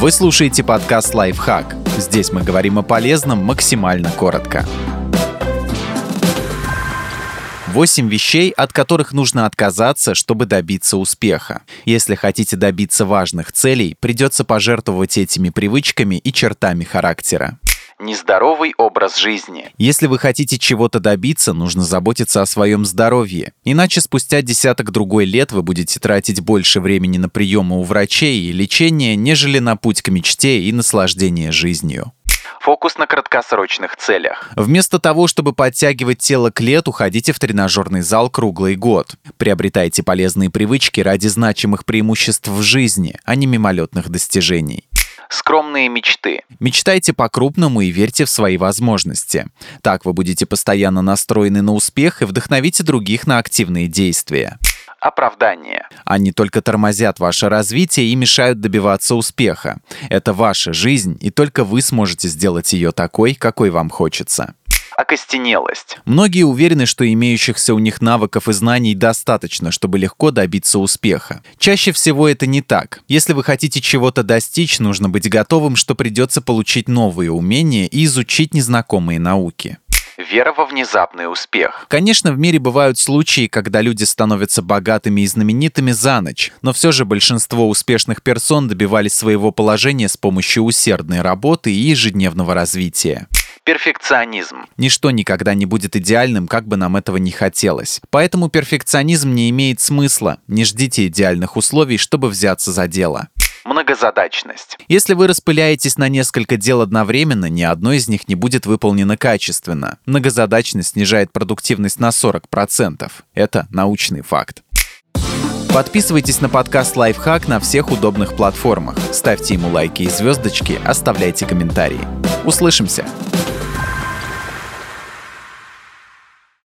Вы слушаете подкаст «Лайфхак». Здесь мы говорим о полезном максимально коротко. 8 вещей, от которых нужно отказаться, чтобы добиться успеха. Если хотите добиться важных целей, придется пожертвовать этими привычками и чертами характера. Нездоровый образ жизни. Если вы хотите чего-то добиться, нужно заботиться о своем здоровье. Иначе спустя десяток другой лет вы будете тратить больше времени на приемы у врачей и лечение, нежели на путь к мечте и наслаждение жизнью. Фокус на краткосрочных целях. Вместо того, чтобы подтягивать тело к лету, ходите в тренажерный зал круглый год. Приобретайте полезные привычки ради значимых преимуществ в жизни, а не мимолетных достижений. Скромные мечты. Мечтайте по-крупному и верьте в свои возможности. Так вы будете постоянно настроены на успех и вдохновите других на активные действия оправдание. Они только тормозят ваше развитие и мешают добиваться успеха. Это ваша жизнь, и только вы сможете сделать ее такой, какой вам хочется окостенелость. Многие уверены, что имеющихся у них навыков и знаний достаточно, чтобы легко добиться успеха. Чаще всего это не так. Если вы хотите чего-то достичь, нужно быть готовым, что придется получить новые умения и изучить незнакомые науки. Вера во внезапный успех. Конечно, в мире бывают случаи, когда люди становятся богатыми и знаменитыми за ночь, но все же большинство успешных персон добивались своего положения с помощью усердной работы и ежедневного развития перфекционизм. Ничто никогда не будет идеальным, как бы нам этого не хотелось. Поэтому перфекционизм не имеет смысла. Не ждите идеальных условий, чтобы взяться за дело. Многозадачность. Если вы распыляетесь на несколько дел одновременно, ни одно из них не будет выполнено качественно. Многозадачность снижает продуктивность на 40%. Это научный факт. Подписывайтесь на подкаст «Лайфхак» на всех удобных платформах. Ставьте ему лайки и звездочки, оставляйте комментарии. Услышимся!